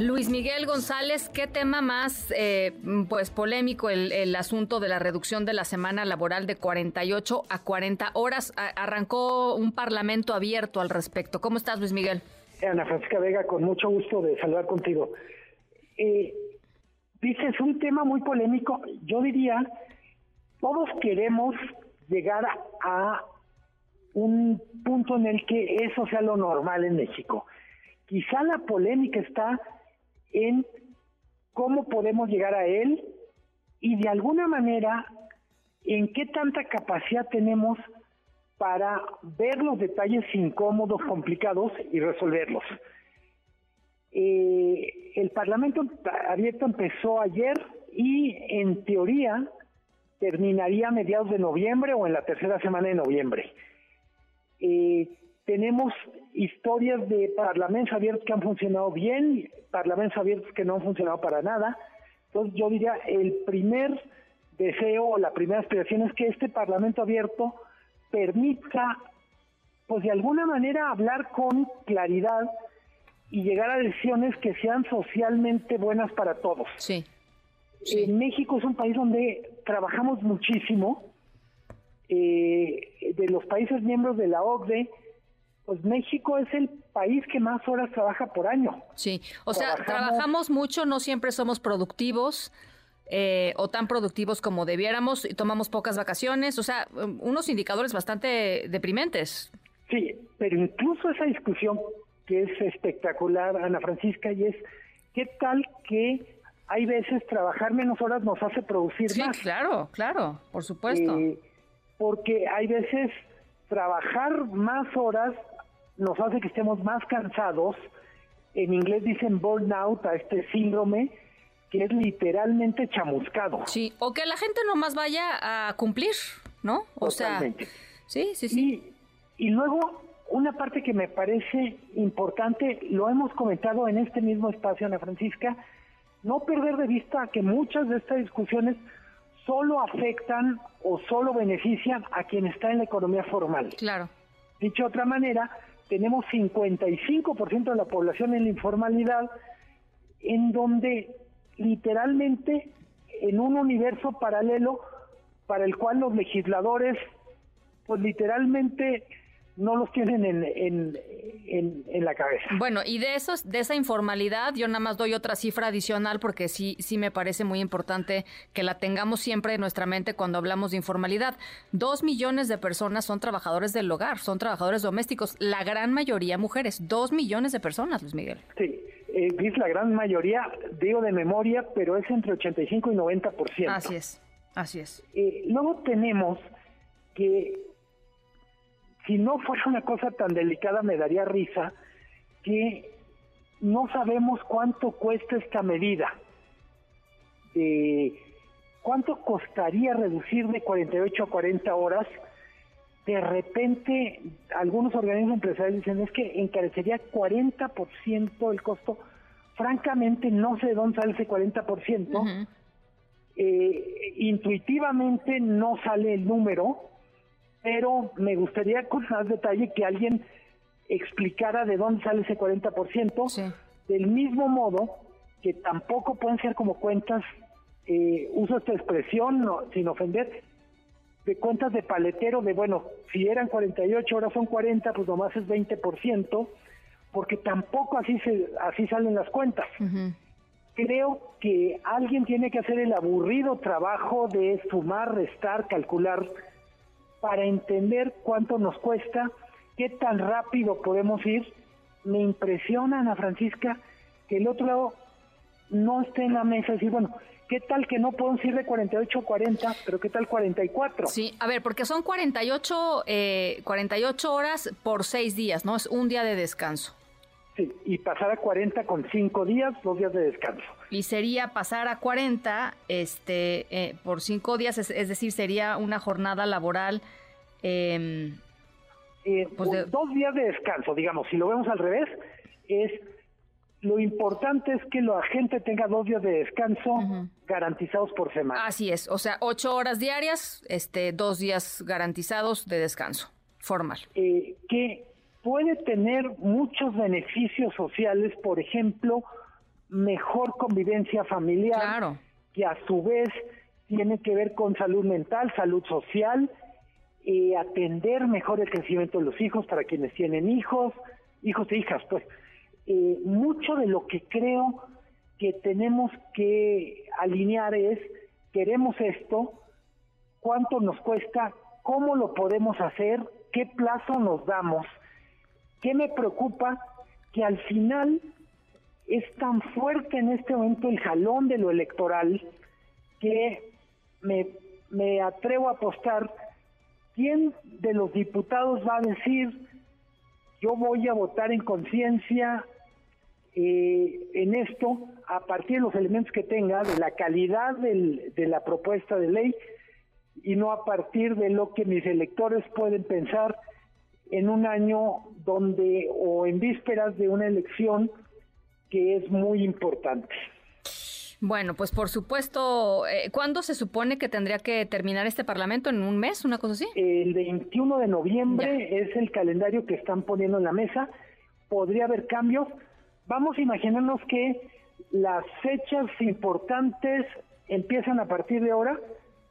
Luis Miguel González, ¿qué tema más eh, pues polémico el, asunto de la reducción de la semana laboral de 48 a 40 horas? arrancó un parlamento abierto al respecto. ¿Cómo estás, Luis Miguel? Ana Francisca Vega, con mucho gusto de saludar contigo. Eh, dices un tema muy polémico. Yo diría, todos queremos llegar a un punto en el que eso sea lo normal en México. Quizá la polémica está en cómo podemos llegar a él y de alguna manera en qué tanta capacidad tenemos para ver los detalles incómodos, complicados y resolverlos. Eh, el Parlamento abierto empezó ayer y en teoría terminaría a mediados de noviembre o en la tercera semana de noviembre. Eh, tenemos historias de parlamentos abiertos que han funcionado bien, parlamentos abiertos que no han funcionado para nada. Entonces yo diría, el primer deseo o la primera aspiración es que este parlamento abierto permita, pues de alguna manera, hablar con claridad y llegar a decisiones que sean socialmente buenas para todos. Sí. En México es un país donde trabajamos muchísimo. Eh, de los países miembros de la OCDE, pues México es el país que más horas trabaja por año. Sí, o sea, trabajamos mucho, no siempre somos productivos. Eh, o tan productivos como debiéramos y tomamos pocas vacaciones, o sea, unos indicadores bastante deprimentes. Sí, pero incluso esa discusión que es espectacular, Ana Francisca, y es, ¿qué tal que hay veces trabajar menos horas nos hace producir más? Sí, claro, claro, por supuesto. Eh, porque hay veces trabajar más horas nos hace que estemos más cansados. En inglés dicen burnout a este síndrome que es literalmente chamuscado. Sí, o que la gente nomás vaya a cumplir, ¿no? O sea, sí, sí, sí. Y, y luego una parte que me parece importante, lo hemos comentado en este mismo espacio, Ana Francisca, no perder de vista que muchas de estas discusiones solo afectan o solo benefician a quien está en la economía formal. Claro. Dicho de otra manera, tenemos 55% de la población en la informalidad, en donde literalmente en un universo paralelo para el cual los legisladores, pues literalmente no los tienen en, en, en, la cabeza. Bueno, y de esos, de esa informalidad, yo nada más doy otra cifra adicional porque sí, sí me parece muy importante que la tengamos siempre en nuestra mente cuando hablamos de informalidad. Dos millones de personas son trabajadores del hogar, son trabajadores domésticos, la gran mayoría mujeres. Dos millones de personas, Luis Miguel. Sí, eh, es la gran mayoría, digo de memoria, pero es entre 85 y 90%. Así es, así es. Eh, luego tenemos que si no fuera una cosa tan delicada me daría risa que no sabemos cuánto cuesta esta medida. ¿Cuánto costaría reducir de 48 a 40 horas? De repente, algunos organismos empresariales dicen es que encarecería 40% el costo. Francamente, no sé dónde sale ese 40%. Eh, intuitivamente no sale el número pero me gustaría con más detalle que alguien explicara de dónde sale ese 40%, del mismo modo que tampoco pueden ser como cuentas, eh, uso esta expresión sin ofender, de cuentas de paletero, de bueno, si eran 48 horas son 40, pues nomás es 20%, porque tampoco así, se, así salen las cuentas. Creo que alguien tiene que hacer el aburrido trabajo de sumar, restar, calcular para entender cuánto nos cuesta, qué tan rápido podemos ir. Me impresiona, Ana Francisca, que el otro lado no esté en la mesa y decir, bueno, ¿qué tal que no podemos ir de 48 a 40, pero qué tal 44? Sí, a ver, porque son 48, eh, 48 horas por seis días, ¿no? Es un día de descanso. Sí, y pasar a 40 con cinco días, dos días de descanso. Y sería pasar a 40 este, eh, por cinco días, es, decir, sería una jornada laboral. Eh, eh, pues dos días de descanso, digamos, si lo vemos al revés, es lo importante es que la gente tenga dos días de descanso garantizados por semana. Así es, o sea, ocho horas diarias, este, dos días garantizados de descanso formal. Eh, que puede tener muchos beneficios sociales, por ejemplo, mejor convivencia familiar, claro. que a su vez tiene que ver con salud mental, salud social, eh, atender mejor el crecimiento de los hijos para quienes tienen hijos, hijos e hijas, pues eh, mucho de lo que creo que tenemos que alinear es, queremos esto, cuánto nos cuesta, cómo lo podemos hacer, qué plazo nos damos, qué me preocupa que al final es tan fuerte en este momento el jalón de lo electoral que me, me atrevo a apostar quién de los diputados va a decir yo voy a votar en conciencia eh, en esto a partir de los elementos que tenga, de la calidad de la propuesta de ley y no a partir de lo que mis electores pueden pensar en un año donde o en vísperas de una elección que es muy importante. Bueno, pues por supuesto, eh, ¿cuándo se supone que tendría que terminar este Parlamento? ¿En un mes, una cosa así? El 21 de noviembre es el calendario que están poniendo en la mesa. Podría haber cambios, Vamos a imaginarnos que las fechas importantes empiezan a partir de ahora,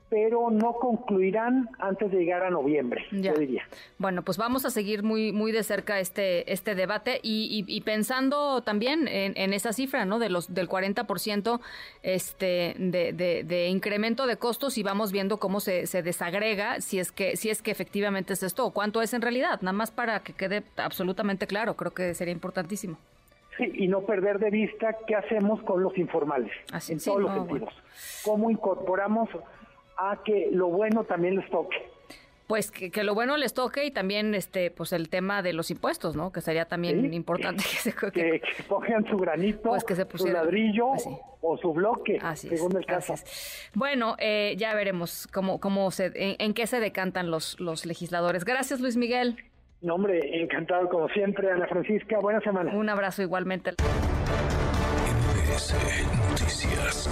pero no concluirán antes de llegar a noviembre, yo diría. Bueno, pues vamos a seguir muy muy de cerca este este debate y, pensando también en, esa cifra, ¿no? De los del 40% este de, de, incremento de costos y vamos viendo cómo se, se desagrega si es que si es que efectivamente es esto o cuánto es en realidad, nada más para que quede absolutamente claro, creo que sería importantísimo y no perder de vista qué hacemos con los informales, en todos los sentidos. Cómo incorporamos a que lo bueno también les toque. Pues que, lo bueno les toque y también este pues el tema de los impuestos, ¿no? Que sería también importante que, se que, pongan su granito, pues que se su ladrillo pues o su bloque, según el caso. Bueno, eh, ya veremos cómo cómo se en, en, qué se decantan los los legisladores. Gracias, Luis Miguel. No, hombre, encantado como siempre, Ana Francisca. Buena semana. Un abrazo igualmente. Noticias.